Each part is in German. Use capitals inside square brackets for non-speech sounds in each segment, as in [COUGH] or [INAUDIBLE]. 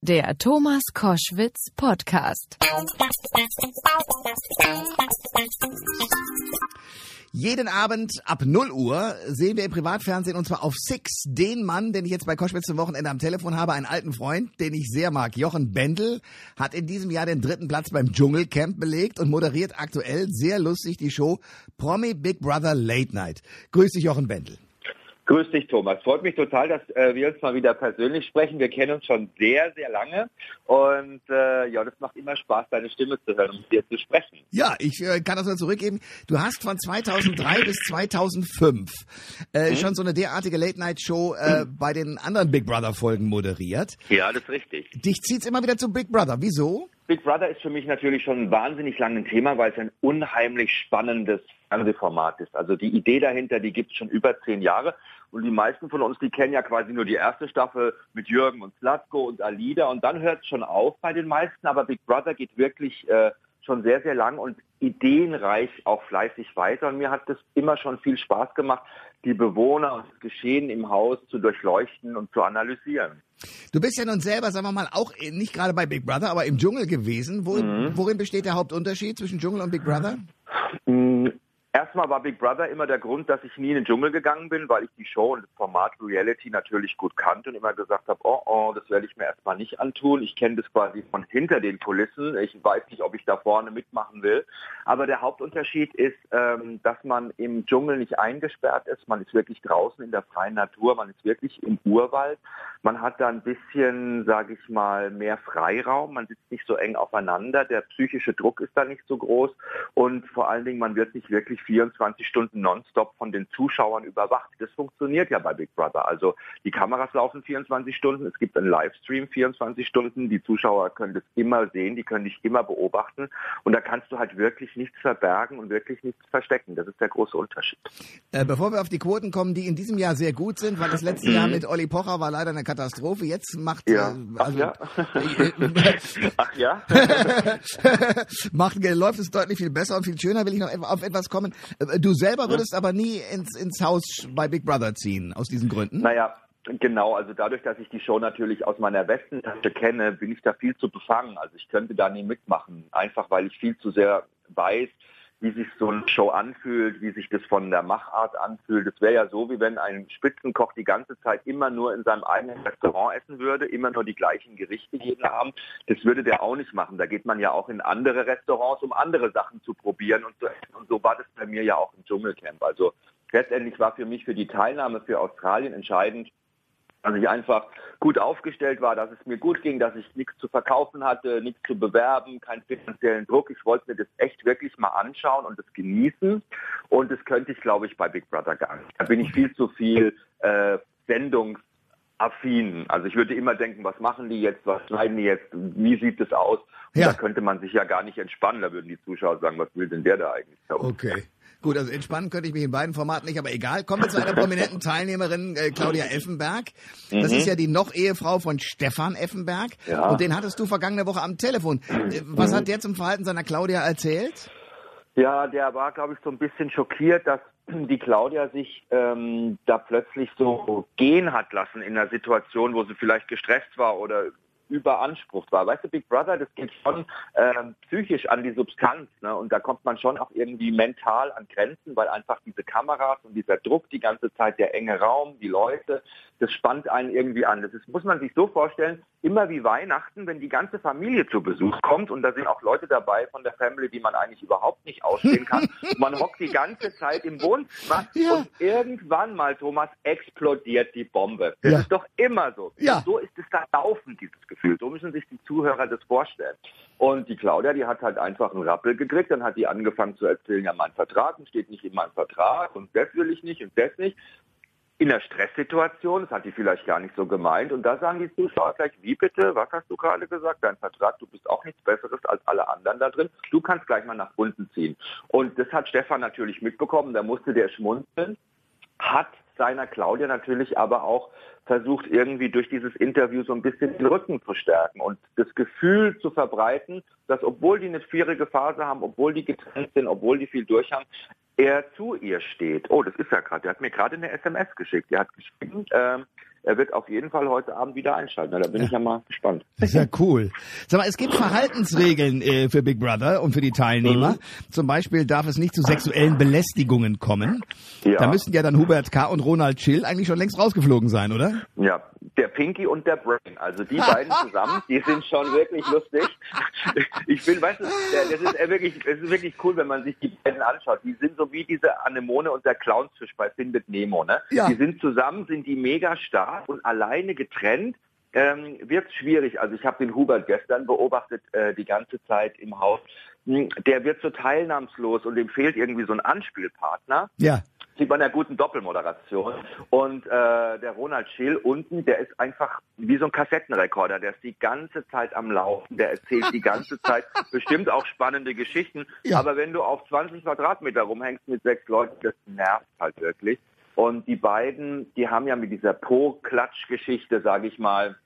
Der Thomas Koschwitz Podcast. Jeden Abend ab 0 Uhr sehen wir im Privatfernsehen und zwar auf Six den Mann, den ich jetzt bei Koschwitz zum Wochenende am Telefon habe, einen alten Freund, den ich sehr mag. Jochen Bendel hat in diesem Jahr den dritten Platz beim Dschungelcamp belegt und moderiert aktuell sehr lustig die Show Promi Big Brother Late Night. Grüß dich, Jochen Bendel. Grüß dich, Thomas. Freut mich total, dass äh, wir uns mal wieder persönlich sprechen. Wir kennen uns schon sehr, sehr lange und äh, ja, das macht immer Spaß, deine Stimme zu hören und mit dir zu sprechen. Ja, ich äh, kann das nur zurückgeben. Du hast von 2003 [LAUGHS] bis 2005 äh, mhm. schon so eine derartige Late-Night-Show äh, mhm. bei den anderen Big Brother-Folgen moderiert. Ja, das ist richtig. Dich zieht's immer wieder zu Big Brother. Wieso? Big Brother ist für mich natürlich schon ein wahnsinnig langes Thema, weil es ein unheimlich spannendes Fernsehformat ist. Also die Idee dahinter, die gibt es schon über zehn Jahre. Und die meisten von uns, die kennen ja quasi nur die erste Staffel mit Jürgen und Slatko und Alida. Und dann hört es schon auf bei den meisten. Aber Big Brother geht wirklich äh, schon sehr, sehr lang und ideenreich auch fleißig weiter. Und mir hat das immer schon viel Spaß gemacht, die Bewohner und das Geschehen im Haus zu durchleuchten und zu analysieren. Du bist ja nun selber, sagen wir mal, auch nicht gerade bei Big Brother, aber im Dschungel gewesen. Worin, mhm. worin besteht der Hauptunterschied zwischen Dschungel und Big Brother? Mhm. Erstmal war Big Brother immer der Grund, dass ich nie in den Dschungel gegangen bin, weil ich die Show und das Format Reality natürlich gut kannte und immer gesagt habe, oh, oh, das werde ich mir erstmal nicht antun. Ich kenne das quasi von hinter den Kulissen. Ich weiß nicht, ob ich da vorne mitmachen will. Aber der Hauptunterschied ist, ähm, dass man im Dschungel nicht eingesperrt ist. Man ist wirklich draußen in der freien Natur. Man ist wirklich im Urwald. Man hat da ein bisschen, sage ich mal, mehr Freiraum. Man sitzt nicht so eng aufeinander. Der psychische Druck ist da nicht so groß. Und vor allen Dingen, man wird nicht wirklich 24 Stunden nonstop von den Zuschauern überwacht. Das funktioniert ja bei Big Brother. Also die Kameras laufen 24 Stunden, es gibt einen Livestream 24 Stunden, die Zuschauer können das immer sehen, die können dich immer beobachten und da kannst du halt wirklich nichts verbergen und wirklich nichts verstecken. Das ist der große Unterschied. Äh, bevor wir auf die Quoten kommen, die in diesem Jahr sehr gut sind, weil das letzte Jahr mhm. mit Olli Pocher war leider eine Katastrophe. Jetzt macht ja. Äh, also, Ach ja. [LAUGHS] Ach ja. [LAUGHS] macht, läuft es deutlich viel besser und viel schöner. Will ich noch auf etwas kommen. Äh, du selber würdest ja. aber nie ins, ins Haus bei Big Brother ziehen, aus diesen Gründen? Naja, Genau, also dadurch, dass ich die Show natürlich aus meiner Westentasche kenne, bin ich da viel zu befangen. Also ich könnte da nie mitmachen, einfach weil ich viel zu sehr weiß, wie sich so eine Show anfühlt, wie sich das von der Machart anfühlt. Das wäre ja so, wie wenn ein Spitzenkoch die ganze Zeit immer nur in seinem eigenen Restaurant essen würde, immer nur die gleichen Gerichte jeden Abend. Das würde der auch nicht machen. Da geht man ja auch in andere Restaurants, um andere Sachen zu probieren und zu essen. Und so war das bei mir ja auch im Dschungelcamp. Also letztendlich war für mich für die Teilnahme für Australien entscheidend, dass ich einfach gut aufgestellt war, dass es mir gut ging, dass ich nichts zu verkaufen hatte, nichts zu bewerben, keinen finanziellen Druck. Ich wollte mir das echt wirklich mal anschauen und das genießen. Und das könnte ich, glaube ich, bei Big Brother gar nicht. Da bin ich viel zu viel äh, sendungsaffin. Also ich würde immer denken, was machen die jetzt, was schneiden die jetzt, wie sieht es aus? Und ja. da könnte man sich ja gar nicht entspannen. Da würden die Zuschauer sagen, was will denn der da eigentlich? Okay. Gut, also entspannen könnte ich mich in beiden Formaten nicht, aber egal. Kommen wir zu einer prominenten Teilnehmerin, äh, Claudia Effenberg. Das mhm. ist ja die noch Ehefrau von Stefan Effenberg. Ja. Und den hattest du vergangene Woche am Telefon. Äh, was mhm. hat der zum Verhalten seiner Claudia erzählt? Ja, der war, glaube ich, so ein bisschen schockiert, dass die Claudia sich ähm, da plötzlich so gehen hat lassen in einer Situation, wo sie vielleicht gestresst war oder überansprucht war. Weißt du, Big Brother, das geht schon ähm, psychisch an die Substanz. Ne? Und da kommt man schon auch irgendwie mental an Grenzen, weil einfach diese Kameras und dieser Druck die ganze Zeit, der enge Raum, die Leute, das spannt einen irgendwie an. Das ist, muss man sich so vorstellen, immer wie Weihnachten, wenn die ganze Familie zu Besuch kommt und da sind auch Leute dabei von der Family, die man eigentlich überhaupt nicht ausstehen kann. [LAUGHS] man hockt die ganze Zeit im Wohnzimmer ja. und irgendwann mal, Thomas, explodiert die Bombe. Das ja. ist doch immer so. Ja. So ist es da laufend, dieses Gefühl. So müssen sich die Zuhörer das vorstellen. Und die Claudia, die hat halt einfach einen Rappel gekriegt, dann hat die angefangen zu erzählen, ja, mein Vertrag steht nicht in meinem Vertrag und das will ich nicht und das nicht in einer Stresssituation, das hat die vielleicht gar nicht so gemeint. Und da sagen die Zuschauer gleich, wie bitte, was hast du gerade gesagt? Dein Vertrag, du bist auch nichts Besseres als alle anderen da drin. Du kannst gleich mal nach unten ziehen. Und das hat Stefan natürlich mitbekommen, da musste der schmunzeln, hat seiner Claudia natürlich aber auch versucht, irgendwie durch dieses Interview so ein bisschen den Rücken zu stärken und das Gefühl zu verbreiten, dass obwohl die eine schwierige Phase haben, obwohl die getrennt sind, obwohl die viel durch haben, er zu ihr steht. Oh, das ist ja gerade. Der hat mir gerade eine SMS geschickt. Der hat geschrieben, ähm, er wird auf jeden Fall heute Abend wieder einschalten. Da bin ja. ich ja mal gespannt. Das ist ja cool. Sag mal, es gibt Verhaltensregeln äh, für Big Brother und für die Teilnehmer. Mhm. Zum Beispiel darf es nicht zu sexuellen Belästigungen kommen. Ja. Da müssten ja dann Hubert K. und Ronald Chill eigentlich schon längst rausgeflogen sein, oder? Ja, der Pinky und der Brain. Also die beiden zusammen, die sind schon wirklich lustig. [LAUGHS] Ich bin, weißt du, das ist wirklich, das ist wirklich cool, wenn man sich die beiden anschaut. Die sind so wie diese Anemone und der Clownsfisch bei Findet Nemo, ne? Ja. Die sind zusammen, sind die mega stark und alleine getrennt ähm, wird es schwierig. Also ich habe den Hubert gestern beobachtet, äh, die ganze Zeit im Haus. Hm, der wird so teilnahmslos und dem fehlt irgendwie so ein Anspielpartner. Ja sieht man in der guten Doppelmoderation. Und äh, der Ronald Schill unten, der ist einfach wie so ein Kassettenrekorder. Der ist die ganze Zeit am Laufen. Der erzählt die ganze [LAUGHS] Zeit bestimmt auch spannende Geschichten. Ja. Aber wenn du auf 20 Quadratmeter rumhängst mit sechs Leuten, das nervt halt wirklich. Und die beiden, die haben ja mit dieser Po-Klatsch-Geschichte, sage ich mal,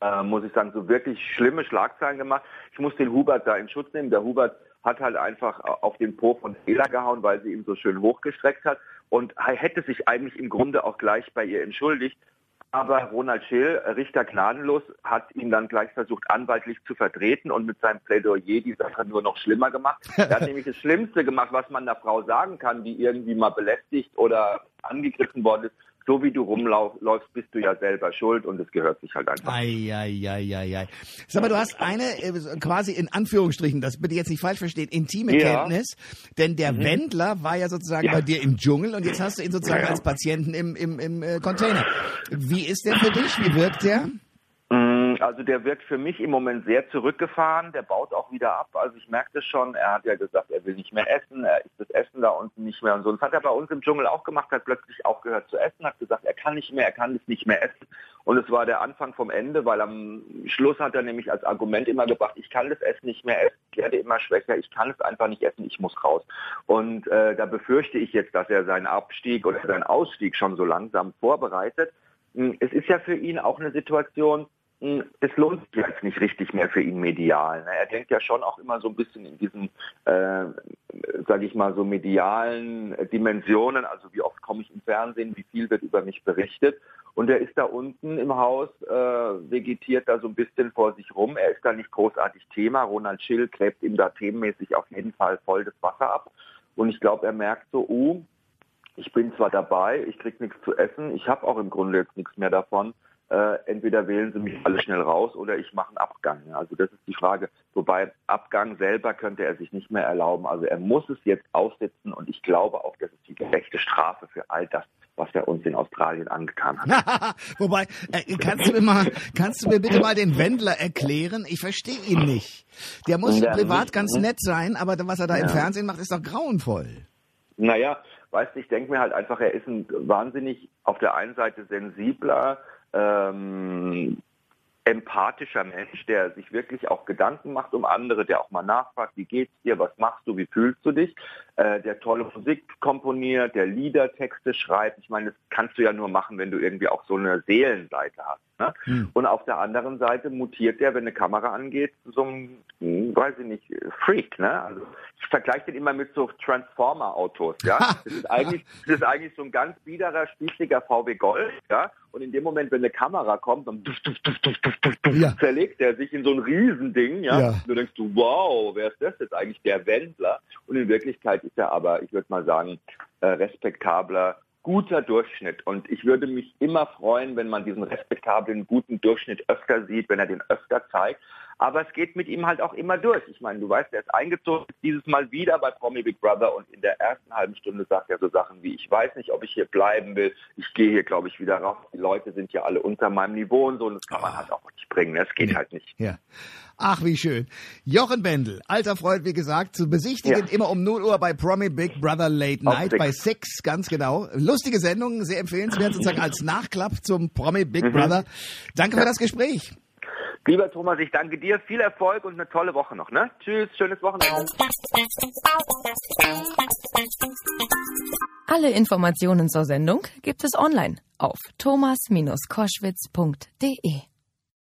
äh, muss ich sagen, so wirklich schlimme Schlagzeilen gemacht. Ich muss den Hubert da in Schutz nehmen. Der Hubert hat halt einfach auf den Po von Fehler gehauen, weil sie ihn so schön hochgestreckt hat und hätte sich eigentlich im Grunde auch gleich bei ihr entschuldigt. Aber Ronald Schill, Richter gnadenlos, hat ihn dann gleich versucht, anwaltlich zu vertreten und mit seinem Plädoyer die Sache nur noch schlimmer gemacht. Er hat [LAUGHS] nämlich das Schlimmste gemacht, was man einer Frau sagen kann, die irgendwie mal belästigt oder angegriffen worden ist so wie du rumläufst, bist du ja selber schuld und es gehört sich halt einfach. Ei, ei, ei, ei, ei. Sag mal, du hast eine äh, quasi in Anführungsstrichen, das bitte jetzt nicht falsch verstehen, intime ja. Kenntnis, denn der mhm. Wendler war ja sozusagen ja. bei dir im Dschungel und jetzt hast du ihn sozusagen ja. als Patienten im, im, im äh, Container. Wie ist der für dich? Wie wirkt der? Also der wirkt für mich im Moment sehr zurückgefahren. Der baut auch wieder ab. Also ich merke das schon. Er hat ja gesagt, er will nicht mehr essen. Er isst das Essen da unten nicht mehr und so. Das hat er bei uns im Dschungel auch gemacht. Hat plötzlich aufgehört zu essen. Hat gesagt, er kann nicht mehr, er kann es nicht mehr essen. Und es war der Anfang vom Ende, weil am Schluss hat er nämlich als Argument immer gebracht, ich kann das Essen nicht mehr essen. Ich werde immer schwächer. Ich kann es einfach nicht essen. Ich muss raus. Und äh, da befürchte ich jetzt, dass er seinen Abstieg oder seinen Ausstieg schon so langsam vorbereitet. Hm, es ist ja für ihn auch eine Situation, es lohnt sich jetzt nicht richtig mehr für ihn medial. Ne? Er denkt ja schon auch immer so ein bisschen in diesen, äh, sage ich mal, so medialen Dimensionen. Also wie oft komme ich im Fernsehen, wie viel wird über mich berichtet. Und er ist da unten im Haus, äh, vegetiert da so ein bisschen vor sich rum. Er ist da nicht großartig Thema. Ronald Schill gräbt ihm da themenmäßig auf jeden Fall voll das Wasser ab. Und ich glaube, er merkt so, uh, ich bin zwar dabei, ich krieg nichts zu essen, ich habe auch im Grunde jetzt nichts mehr davon äh, entweder wählen sie mich alle schnell raus oder ich mache einen Abgang. Also das ist die Frage. Wobei Abgang selber könnte er sich nicht mehr erlauben. Also er muss es jetzt aussitzen und ich glaube auch, das ist die gerechte Strafe für all das, was er uns in Australien angetan hat. [LAUGHS] Wobei, äh, kannst du mir mal, kannst du mir bitte mal den Wendler erklären? Ich verstehe ihn nicht. Der muss ja, privat ganz ne? nett sein, aber was er da ja. im Fernsehen macht, ist doch grauenvoll. Naja, weißt du, ich denke mir halt einfach, er ist ein wahnsinnig auf der einen Seite sensibler, ähm, empathischer Mensch, der sich wirklich auch Gedanken macht um andere, der auch mal nachfragt, wie geht's dir, was machst du, wie fühlst du dich, äh, der tolle Musik komponiert, der Liedertexte schreibt. Ich meine, das kannst du ja nur machen, wenn du irgendwie auch so eine Seelenseite hast. Ne? Hm. Und auf der anderen Seite mutiert der, wenn eine Kamera angeht, so ein, hm, weiß ich nicht, Freak. Ne? Also ich vergleiche den immer mit so Transformer-Autos. Ja, [LAUGHS] das ist eigentlich, das ist eigentlich so ein ganz biederer, spießiger VW Golf. Ja, und in dem Moment, wenn eine Kamera kommt, dann ja. zerlegt er sich in so ein Riesending. Ja, ja. Und du denkst du, wow, wer ist das jetzt eigentlich? Der Wendler. Und in Wirklichkeit ist er aber, ich würde mal sagen, äh, respektabler guter Durchschnitt. Und ich würde mich immer freuen, wenn man diesen respektablen, guten Durchschnitt öfter sieht, wenn er den öfter zeigt. Aber es geht mit ihm halt auch immer durch. Ich meine, du weißt, er ist eingezogen, dieses Mal wieder bei Promi Big Brother und in der ersten halben Stunde sagt er so Sachen wie, ich weiß nicht, ob ich hier bleiben will, ich gehe hier, glaube ich, wieder raus. Die Leute sind ja alle unter meinem Niveau und so und das kann man ah. halt auch nicht bringen. Das geht ja. halt nicht. Ja. Ach, wie schön. Jochen Bendel, alter Freund, wie gesagt, zu besichtigen ja. immer um 0 Uhr bei Promi Big Brother Late Night bei Six, ganz genau. Lustige Sendung, sehr empfehlenswert, sozusagen [LAUGHS] als Nachklapp zum Promi Big mhm. Brother. Danke ja. für das Gespräch. Lieber Thomas, ich danke dir. Viel Erfolg und eine tolle Woche noch. Ne? Tschüss, schönes Wochenende. Alle Informationen zur Sendung gibt es online auf thomas-koschwitz.de.